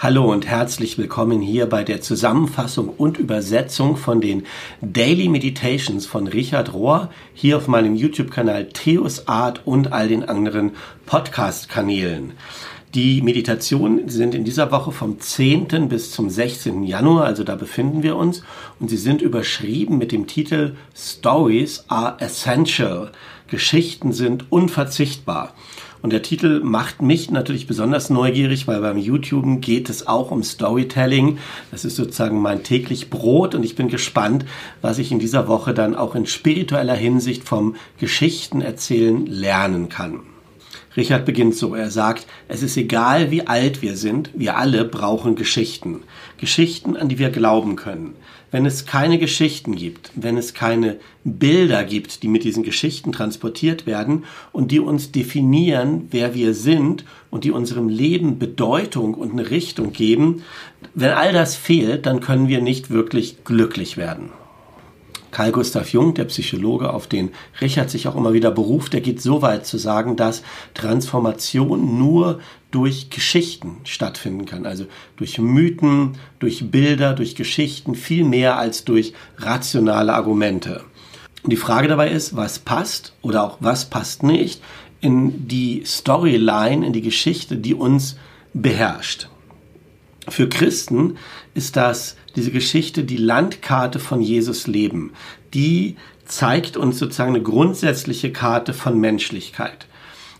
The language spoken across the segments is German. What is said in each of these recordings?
Hallo und herzlich willkommen hier bei der Zusammenfassung und Übersetzung von den Daily Meditations von Richard Rohr hier auf meinem YouTube-Kanal Theos Art und all den anderen Podcast-Kanälen. Die Meditationen sind in dieser Woche vom 10. bis zum 16. Januar, also da befinden wir uns, und sie sind überschrieben mit dem Titel Stories are essential. Geschichten sind unverzichtbar. Und der Titel macht mich natürlich besonders neugierig, weil beim YouTube geht es auch um Storytelling. Das ist sozusagen mein täglich Brot und ich bin gespannt, was ich in dieser Woche dann auch in spiritueller Hinsicht vom Geschichten erzählen lernen kann. Richard beginnt so, er sagt, es ist egal, wie alt wir sind, wir alle brauchen Geschichten. Geschichten, an die wir glauben können. Wenn es keine Geschichten gibt, wenn es keine Bilder gibt, die mit diesen Geschichten transportiert werden und die uns definieren, wer wir sind und die unserem Leben Bedeutung und eine Richtung geben, wenn all das fehlt, dann können wir nicht wirklich glücklich werden. Carl Gustav Jung, der Psychologe, auf den Richard sich auch immer wieder beruft, der geht so weit zu sagen, dass Transformation nur durch Geschichten stattfinden kann. Also durch Mythen, durch Bilder, durch Geschichten, viel mehr als durch rationale Argumente. Und die Frage dabei ist, was passt oder auch was passt nicht in die Storyline, in die Geschichte, die uns beherrscht. Für Christen ist das diese Geschichte die Landkarte von Jesus Leben. Die zeigt uns sozusagen eine grundsätzliche Karte von Menschlichkeit.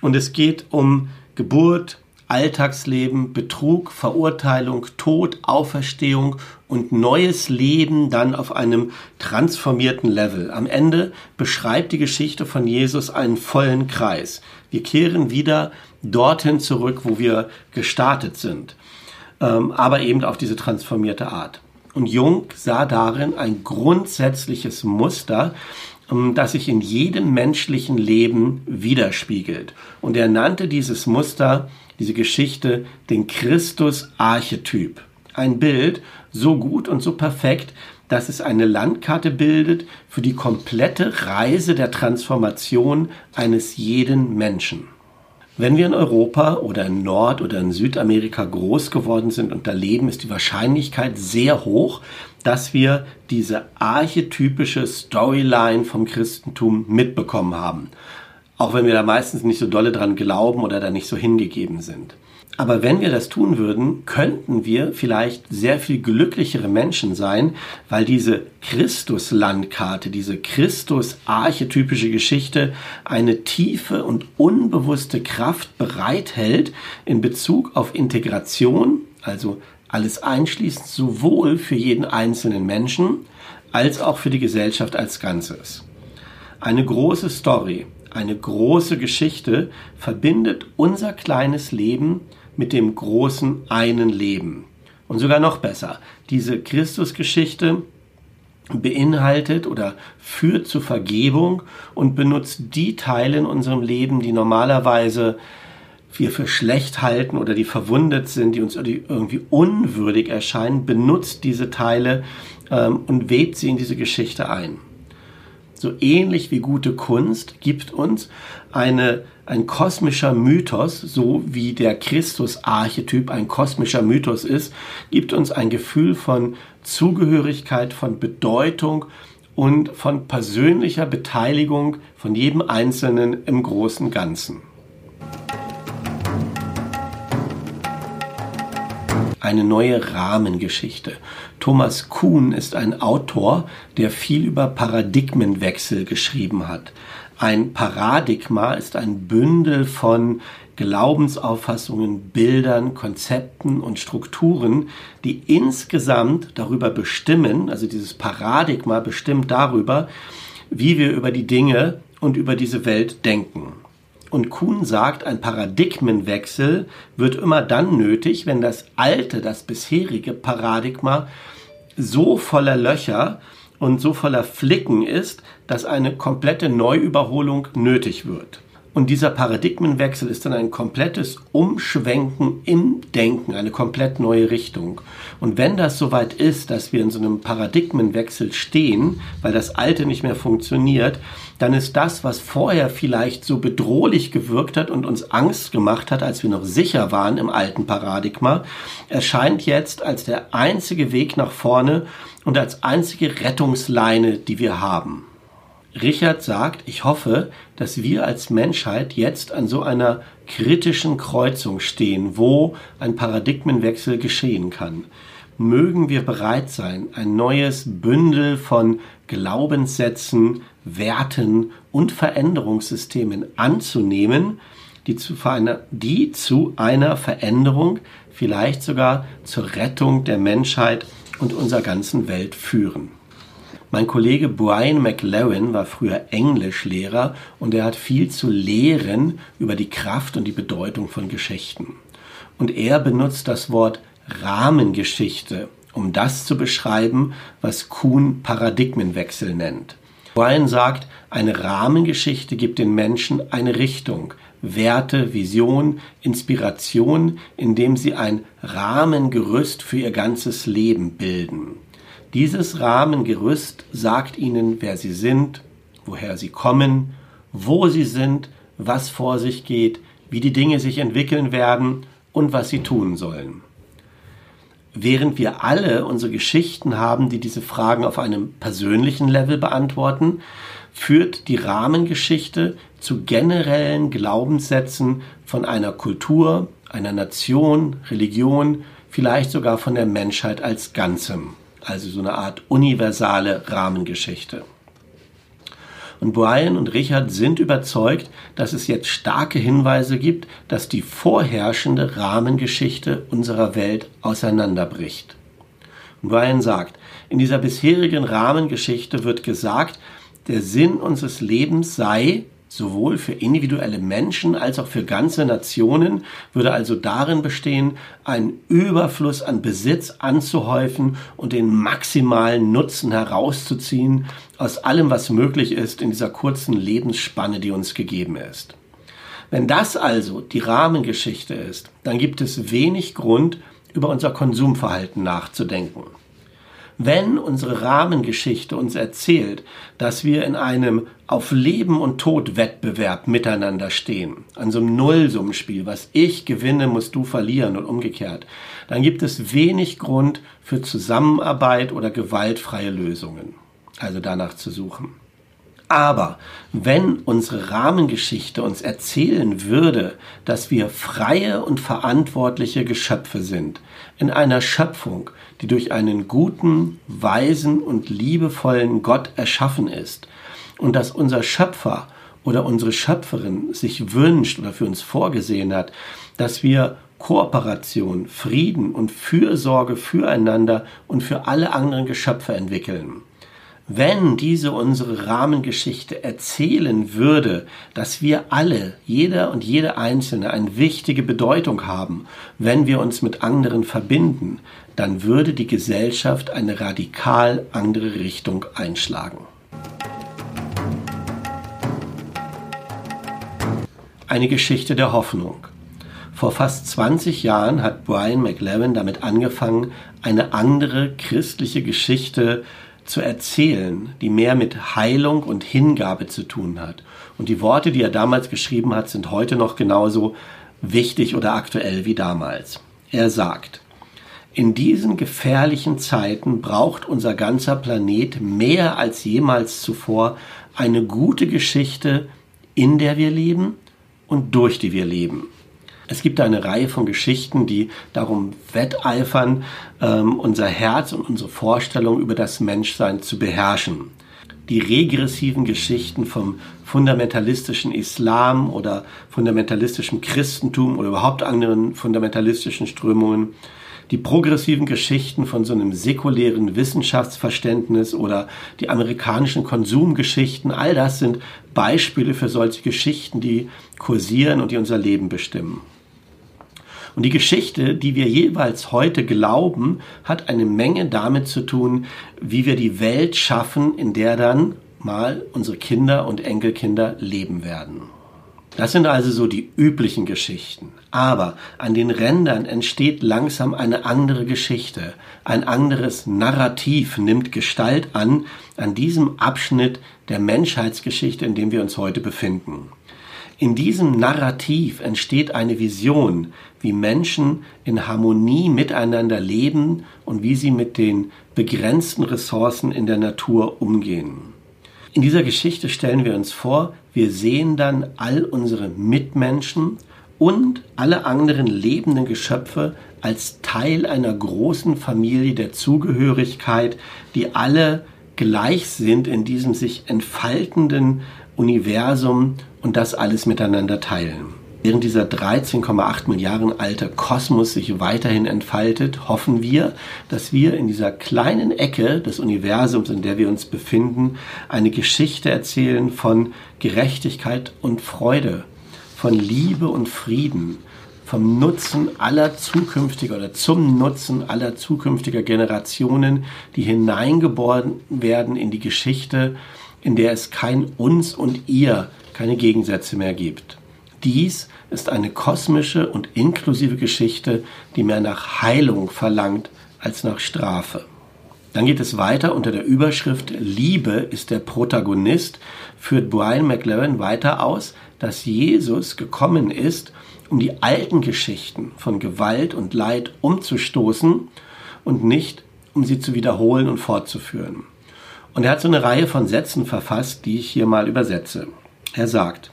Und es geht um Geburt, Alltagsleben, Betrug, Verurteilung, Tod, Auferstehung und neues Leben dann auf einem transformierten Level. Am Ende beschreibt die Geschichte von Jesus einen vollen Kreis. Wir kehren wieder dorthin zurück, wo wir gestartet sind, aber eben auf diese transformierte Art. Und Jung sah darin ein grundsätzlich Muster, ähm, das sich in jedem menschlichen Leben widerspiegelt. Und er nannte dieses Muster, diese Geschichte, den Christus-Archetyp. Ein Bild so gut und so perfekt, dass es eine Landkarte bildet für die komplette Reise der Transformation eines jeden Menschen. Wenn wir in Europa oder in Nord- oder in Südamerika groß geworden sind und da leben, ist die Wahrscheinlichkeit sehr hoch, dass wir diese archetypische Storyline vom Christentum mitbekommen haben. Auch wenn wir da meistens nicht so dolle dran glauben oder da nicht so hingegeben sind. Aber wenn wir das tun würden, könnten wir vielleicht sehr viel glücklichere Menschen sein, weil diese Christus-Landkarte, diese Christus-archetypische Geschichte eine tiefe und unbewusste Kraft bereithält in Bezug auf Integration, also alles einschließend sowohl für jeden einzelnen Menschen als auch für die Gesellschaft als Ganzes. Eine große Story, eine große Geschichte verbindet unser kleines Leben mit dem großen einen Leben. Und sogar noch besser, diese Christusgeschichte beinhaltet oder führt zur Vergebung und benutzt die Teile in unserem Leben, die normalerweise wir für schlecht halten oder die verwundet sind, die uns irgendwie unwürdig erscheinen, benutzt diese Teile ähm, und webt sie in diese Geschichte ein so ähnlich wie gute Kunst, gibt uns eine, ein kosmischer Mythos, so wie der Christus-Archetyp ein kosmischer Mythos ist, gibt uns ein Gefühl von Zugehörigkeit, von Bedeutung und von persönlicher Beteiligung von jedem Einzelnen im großen Ganzen. eine neue Rahmengeschichte. Thomas Kuhn ist ein Autor, der viel über Paradigmenwechsel geschrieben hat. Ein Paradigma ist ein Bündel von Glaubensauffassungen, Bildern, Konzepten und Strukturen, die insgesamt darüber bestimmen, also dieses Paradigma bestimmt darüber, wie wir über die Dinge und über diese Welt denken. Und Kuhn sagt, ein Paradigmenwechsel wird immer dann nötig, wenn das alte, das bisherige Paradigma so voller Löcher und so voller Flicken ist, dass eine komplette Neuüberholung nötig wird. Und dieser Paradigmenwechsel ist dann ein komplettes Umschwenken im Denken, eine komplett neue Richtung. Und wenn das soweit ist, dass wir in so einem Paradigmenwechsel stehen, weil das Alte nicht mehr funktioniert, dann ist das, was vorher vielleicht so bedrohlich gewirkt hat und uns Angst gemacht hat, als wir noch sicher waren im alten Paradigma, erscheint jetzt als der einzige Weg nach vorne und als einzige Rettungsleine, die wir haben. Richard sagt, ich hoffe, dass wir als Menschheit jetzt an so einer kritischen Kreuzung stehen, wo ein Paradigmenwechsel geschehen kann. Mögen wir bereit sein, ein neues Bündel von Glaubenssätzen, Werten und Veränderungssystemen anzunehmen, die zu, einer, die zu einer Veränderung, vielleicht sogar zur Rettung der Menschheit und unserer ganzen Welt führen. Mein Kollege Brian McLaren war früher Englischlehrer und er hat viel zu lehren über die Kraft und die Bedeutung von Geschichten. Und er benutzt das Wort Rahmengeschichte, um das zu beschreiben, was Kuhn Paradigmenwechsel nennt. Brian sagt, eine Rahmengeschichte gibt den Menschen eine Richtung, Werte, Vision, Inspiration, indem sie ein Rahmengerüst für ihr ganzes Leben bilden. Dieses Rahmengerüst sagt ihnen, wer sie sind, woher sie kommen, wo sie sind, was vor sich geht, wie die Dinge sich entwickeln werden und was sie tun sollen. Während wir alle unsere Geschichten haben, die diese Fragen auf einem persönlichen Level beantworten, führt die Rahmengeschichte zu generellen Glaubenssätzen von einer Kultur, einer Nation, Religion, vielleicht sogar von der Menschheit als Ganzem also so eine Art universale Rahmengeschichte. Und Brian und Richard sind überzeugt, dass es jetzt starke Hinweise gibt, dass die vorherrschende Rahmengeschichte unserer Welt auseinanderbricht. Und Brian sagt, in dieser bisherigen Rahmengeschichte wird gesagt, der Sinn unseres Lebens sei, sowohl für individuelle Menschen als auch für ganze Nationen, würde also darin bestehen, einen Überfluss an Besitz anzuhäufen und den maximalen Nutzen herauszuziehen aus allem, was möglich ist in dieser kurzen Lebensspanne, die uns gegeben ist. Wenn das also die Rahmengeschichte ist, dann gibt es wenig Grund, über unser Konsumverhalten nachzudenken wenn unsere Rahmengeschichte uns erzählt, dass wir in einem auf Leben und Tod Wettbewerb miteinander stehen, an so einem Nullsummenspiel, was ich gewinne, musst du verlieren und umgekehrt, dann gibt es wenig Grund für Zusammenarbeit oder gewaltfreie Lösungen, also danach zu suchen. Aber wenn unsere Rahmengeschichte uns erzählen würde, dass wir freie und verantwortliche Geschöpfe sind, in einer Schöpfung, die durch einen guten, weisen und liebevollen Gott erschaffen ist, und dass unser Schöpfer oder unsere Schöpferin sich wünscht oder für uns vorgesehen hat, dass wir Kooperation, Frieden und Fürsorge füreinander und für alle anderen Geschöpfe entwickeln wenn diese unsere Rahmengeschichte erzählen würde, dass wir alle, jeder und jede Einzelne, eine wichtige Bedeutung haben, wenn wir uns mit anderen verbinden, dann würde die Gesellschaft eine radikal andere Richtung einschlagen. Eine Geschichte der Hoffnung. Vor fast 20 Jahren hat Brian McLaren damit angefangen, eine andere christliche Geschichte zu erzählen, die mehr mit Heilung und Hingabe zu tun hat. Und die Worte, die er damals geschrieben hat, sind heute noch genauso wichtig oder aktuell wie damals. Er sagt, in diesen gefährlichen Zeiten braucht unser ganzer Planet mehr als jemals zuvor eine gute Geschichte, in der wir leben und durch die wir leben. Es gibt eine Reihe von Geschichten, die darum wetteifern, ähm, unser Herz und unsere Vorstellung über das Menschsein zu beherrschen. Die regressiven Geschichten vom fundamentalistischen Islam oder fundamentalistischen Christentum oder überhaupt anderen fundamentalistischen Strömungen die progressiven Geschichten von so einem säkulären Wissenschaftsverständnis oder die amerikanischen Konsumgeschichten, all das sind Beispiele für solche Geschichten, die kursieren und die unser Leben bestimmen. Und die Geschichte, die wir jeweils heute glauben, hat eine Menge damit zu tun, wie wir die Welt schaffen, in der dann mal unsere Kinder und Enkelkinder leben werden. Das sind also so die üblichen Geschichten. Aber an den Rändern entsteht langsam eine andere Geschichte. Ein anderes Narrativ nimmt Gestalt an an diesem Abschnitt der Menschheitsgeschichte, in dem wir uns heute befinden. In diesem Narrativ entsteht eine Vision, wie Menschen in Harmonie miteinander leben und wie sie mit den begrenzten Ressourcen in der Natur umgehen. In dieser Geschichte stellen wir uns vor, wir sehen dann all unsere Mitmenschen und alle anderen lebenden Geschöpfe als Teil einer großen Familie der Zugehörigkeit, die alle gleich sind in diesem sich entfaltenden Universum und das alles miteinander teilen. Während dieser 13,8 Milliarden alte Kosmos sich weiterhin entfaltet, hoffen wir, dass wir in dieser kleinen Ecke des Universums, in der wir uns befinden, eine Geschichte erzählen von Gerechtigkeit und Freude, von Liebe und Frieden, vom Nutzen aller zukünftiger oder zum Nutzen aller zukünftiger Generationen, die hineingeboren werden in die Geschichte, in der es kein uns und ihr, keine Gegensätze mehr gibt. Dies ist eine kosmische und inklusive Geschichte, die mehr nach Heilung verlangt als nach Strafe. Dann geht es weiter unter der Überschrift Liebe ist der Protagonist, führt Brian McLaren weiter aus, dass Jesus gekommen ist, um die alten Geschichten von Gewalt und Leid umzustoßen und nicht um sie zu wiederholen und fortzuführen. Und er hat so eine Reihe von Sätzen verfasst, die ich hier mal übersetze. Er sagt,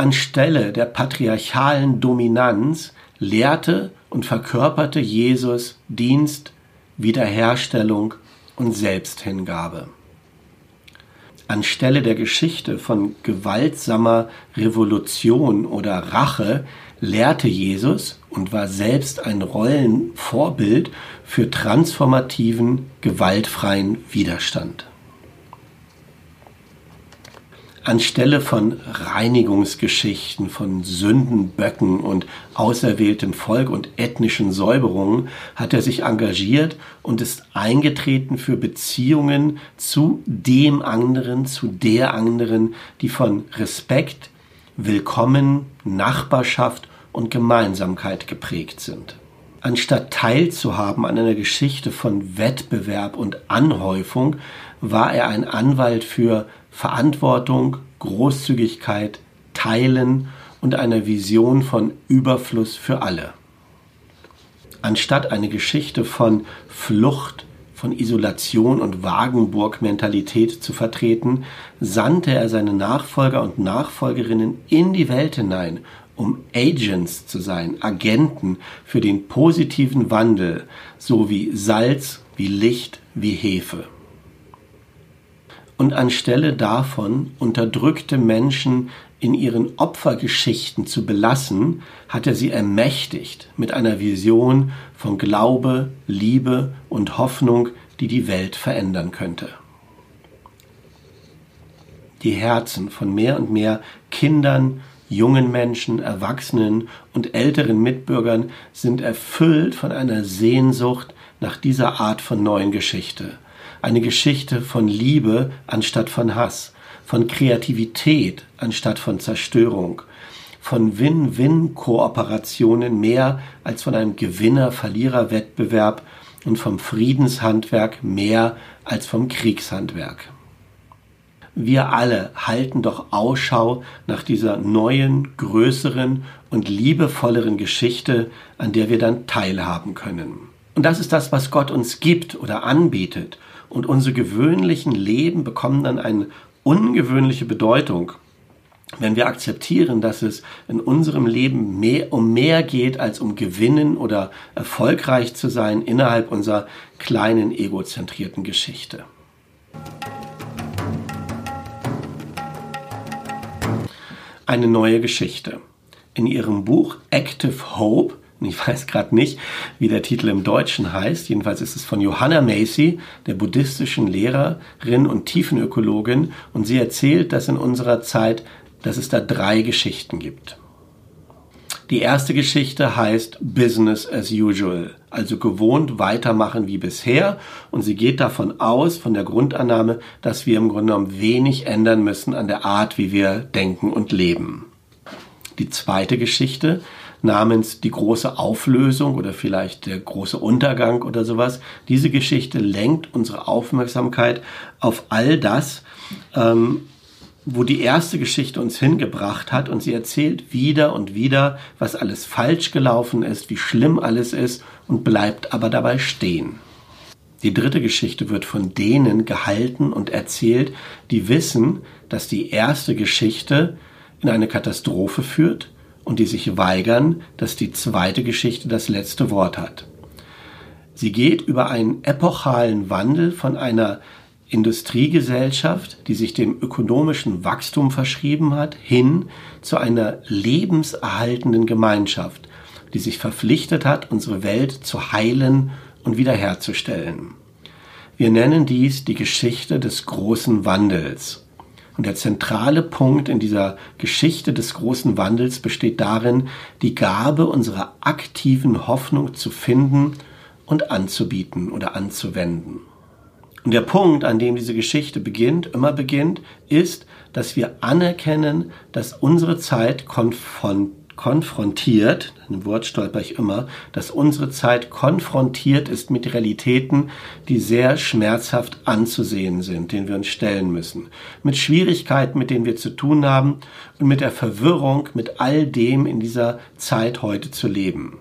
Anstelle der patriarchalen Dominanz lehrte und verkörperte Jesus Dienst, Wiederherstellung und Selbsthingabe. Anstelle der Geschichte von gewaltsamer Revolution oder Rache lehrte Jesus und war selbst ein Rollenvorbild für transformativen, gewaltfreien Widerstand. Anstelle von Reinigungsgeschichten, von Sündenböcken und auserwähltem Volk und ethnischen Säuberungen hat er sich engagiert und ist eingetreten für Beziehungen zu dem anderen, zu der anderen, die von Respekt, Willkommen, Nachbarschaft und Gemeinsamkeit geprägt sind. Anstatt teilzuhaben an einer Geschichte von Wettbewerb und Anhäufung, war er ein Anwalt für Verantwortung, Großzügigkeit, Teilen und einer Vision von Überfluss für alle. Anstatt eine Geschichte von Flucht, von Isolation und Wagenburg-Mentalität zu vertreten, sandte er seine Nachfolger und Nachfolgerinnen in die Welt hinein, um Agents zu sein, Agenten für den positiven Wandel, so wie Salz, wie Licht, wie Hefe und anstelle davon unterdrückte Menschen in ihren Opfergeschichten zu belassen, hat er sie ermächtigt mit einer Vision von Glaube, Liebe und Hoffnung, die die Welt verändern könnte. Die Herzen von mehr und mehr Kindern, jungen Menschen, Erwachsenen und älteren Mitbürgern sind erfüllt von einer Sehnsucht nach dieser Art von neuen Geschichte eine Geschichte von Liebe anstatt von Hass, von Kreativität anstatt von Zerstörung, von Win-Win-Kooperationen mehr als von einem Gewinner-Verlierer-Wettbewerb und vom Friedenshandwerk mehr als vom Kriegshandwerk. Wir alle halten doch Ausschau nach dieser neuen, größeren und liebevolleren Geschichte, an der wir dann teilhaben können. Und das ist das, was Gott uns gibt oder anbietet und unsere gewöhnlichen Leben bekommen dann eine ungewöhnliche Bedeutung, wenn wir akzeptieren, dass es in unserem Leben mehr, um mehr geht, als um gewinnen oder erfolgreich zu sein innerhalb unserer kleinen egozentrierten Geschichte. Eine neue Geschichte. In ihrem Buch Active Hope ich weiß gerade nicht, wie der Titel im Deutschen heißt. Jedenfalls ist es von Johanna Macy, der buddhistischen Lehrerin und Tiefenökologin. Und sie erzählt, dass in unserer Zeit, dass es da drei Geschichten gibt. Die erste Geschichte heißt Business as usual, also gewohnt weitermachen wie bisher. Und sie geht davon aus, von der Grundannahme, dass wir im Grunde genommen wenig ändern müssen an der Art, wie wir denken und leben. Die zweite Geschichte namens die große Auflösung oder vielleicht der große Untergang oder sowas. Diese Geschichte lenkt unsere Aufmerksamkeit auf all das, ähm, wo die erste Geschichte uns hingebracht hat und sie erzählt wieder und wieder, was alles falsch gelaufen ist, wie schlimm alles ist und bleibt aber dabei stehen. Die dritte Geschichte wird von denen gehalten und erzählt, die wissen, dass die erste Geschichte in eine Katastrophe führt und die sich weigern, dass die zweite Geschichte das letzte Wort hat. Sie geht über einen epochalen Wandel von einer Industriegesellschaft, die sich dem ökonomischen Wachstum verschrieben hat, hin zu einer lebenserhaltenden Gemeinschaft, die sich verpflichtet hat, unsere Welt zu heilen und wiederherzustellen. Wir nennen dies die Geschichte des großen Wandels. Und der zentrale Punkt in dieser Geschichte des großen Wandels besteht darin, die Gabe unserer aktiven Hoffnung zu finden und anzubieten oder anzuwenden. Und der Punkt, an dem diese Geschichte beginnt, immer beginnt, ist, dass wir anerkennen, dass unsere Zeit konfrontiert, ein Wort stolper ich immer, dass unsere Zeit konfrontiert ist mit Realitäten, die sehr schmerzhaft anzusehen sind, denen wir uns stellen müssen. Mit Schwierigkeiten, mit denen wir zu tun haben und mit der Verwirrung, mit all dem in dieser Zeit heute zu leben.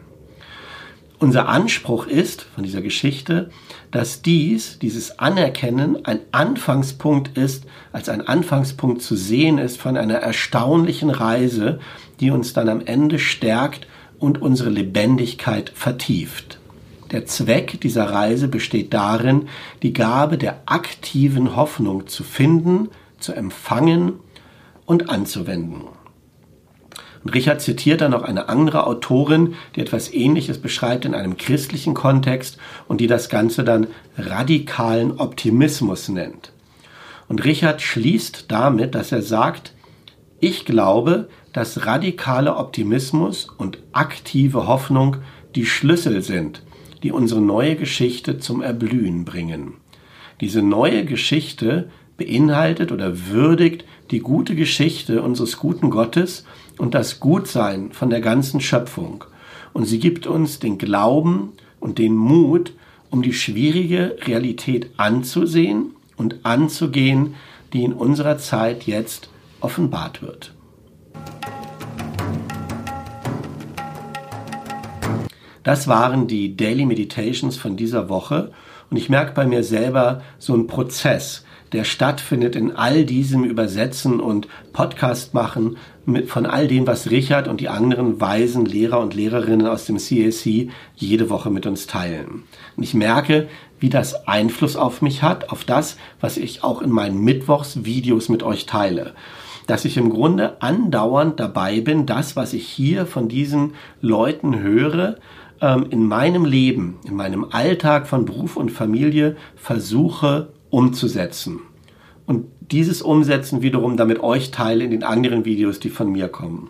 Unser Anspruch ist von dieser Geschichte, dass dies, dieses Anerkennen ein Anfangspunkt ist, als ein Anfangspunkt zu sehen ist von einer erstaunlichen Reise, die uns dann am Ende stärkt und unsere Lebendigkeit vertieft. Der Zweck dieser Reise besteht darin, die Gabe der aktiven Hoffnung zu finden, zu empfangen und anzuwenden. Richard zitiert dann noch eine andere Autorin, die etwas Ähnliches beschreibt in einem christlichen Kontext und die das Ganze dann radikalen Optimismus nennt. Und Richard schließt damit, dass er sagt, ich glaube, dass radikaler Optimismus und aktive Hoffnung die Schlüssel sind, die unsere neue Geschichte zum Erblühen bringen. Diese neue Geschichte beinhaltet oder würdigt die gute Geschichte unseres guten Gottes und das Gutsein von der ganzen Schöpfung. Und sie gibt uns den Glauben und den Mut, um die schwierige Realität anzusehen und anzugehen, die in unserer Zeit jetzt offenbart wird. Das waren die Daily Meditations von dieser Woche und ich merke bei mir selber so einen Prozess, der stattfindet in all diesem Übersetzen und Podcast machen mit, von all dem, was Richard und die anderen weisen Lehrer und Lehrerinnen aus dem CAC jede Woche mit uns teilen. Und ich merke, wie das Einfluss auf mich hat, auf das, was ich auch in meinen Mittwochsvideos mit euch teile. Dass ich im Grunde andauernd dabei bin, das, was ich hier von diesen Leuten höre, ähm, in meinem Leben, in meinem Alltag von Beruf und Familie versuche umzusetzen. Und dieses Umsetzen wiederum damit euch teile in den anderen Videos, die von mir kommen.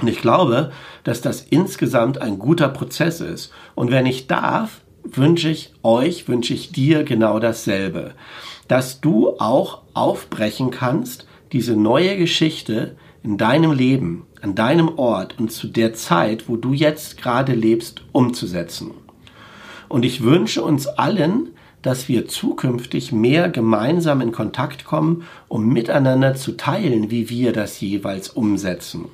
Und ich glaube, dass das insgesamt ein guter Prozess ist. Und wenn ich darf, wünsche ich euch, wünsche ich dir genau dasselbe. Dass du auch aufbrechen kannst, diese neue Geschichte in deinem Leben, an deinem Ort und zu der Zeit, wo du jetzt gerade lebst, umzusetzen. Und ich wünsche uns allen, dass wir zukünftig mehr gemeinsam in Kontakt kommen, um miteinander zu teilen, wie wir das jeweils umsetzen.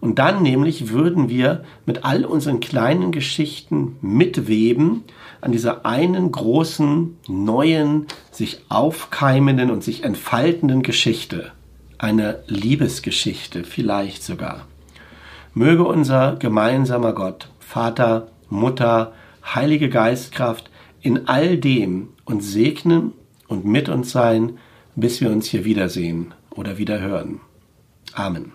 Und dann nämlich würden wir mit all unseren kleinen Geschichten mitweben an dieser einen großen, neuen, sich aufkeimenden und sich entfaltenden Geschichte. Eine Liebesgeschichte vielleicht sogar. Möge unser gemeinsamer Gott, Vater, Mutter, Heilige Geistkraft in all dem uns segnen und mit uns sein, bis wir uns hier wiedersehen oder wieder hören. Amen.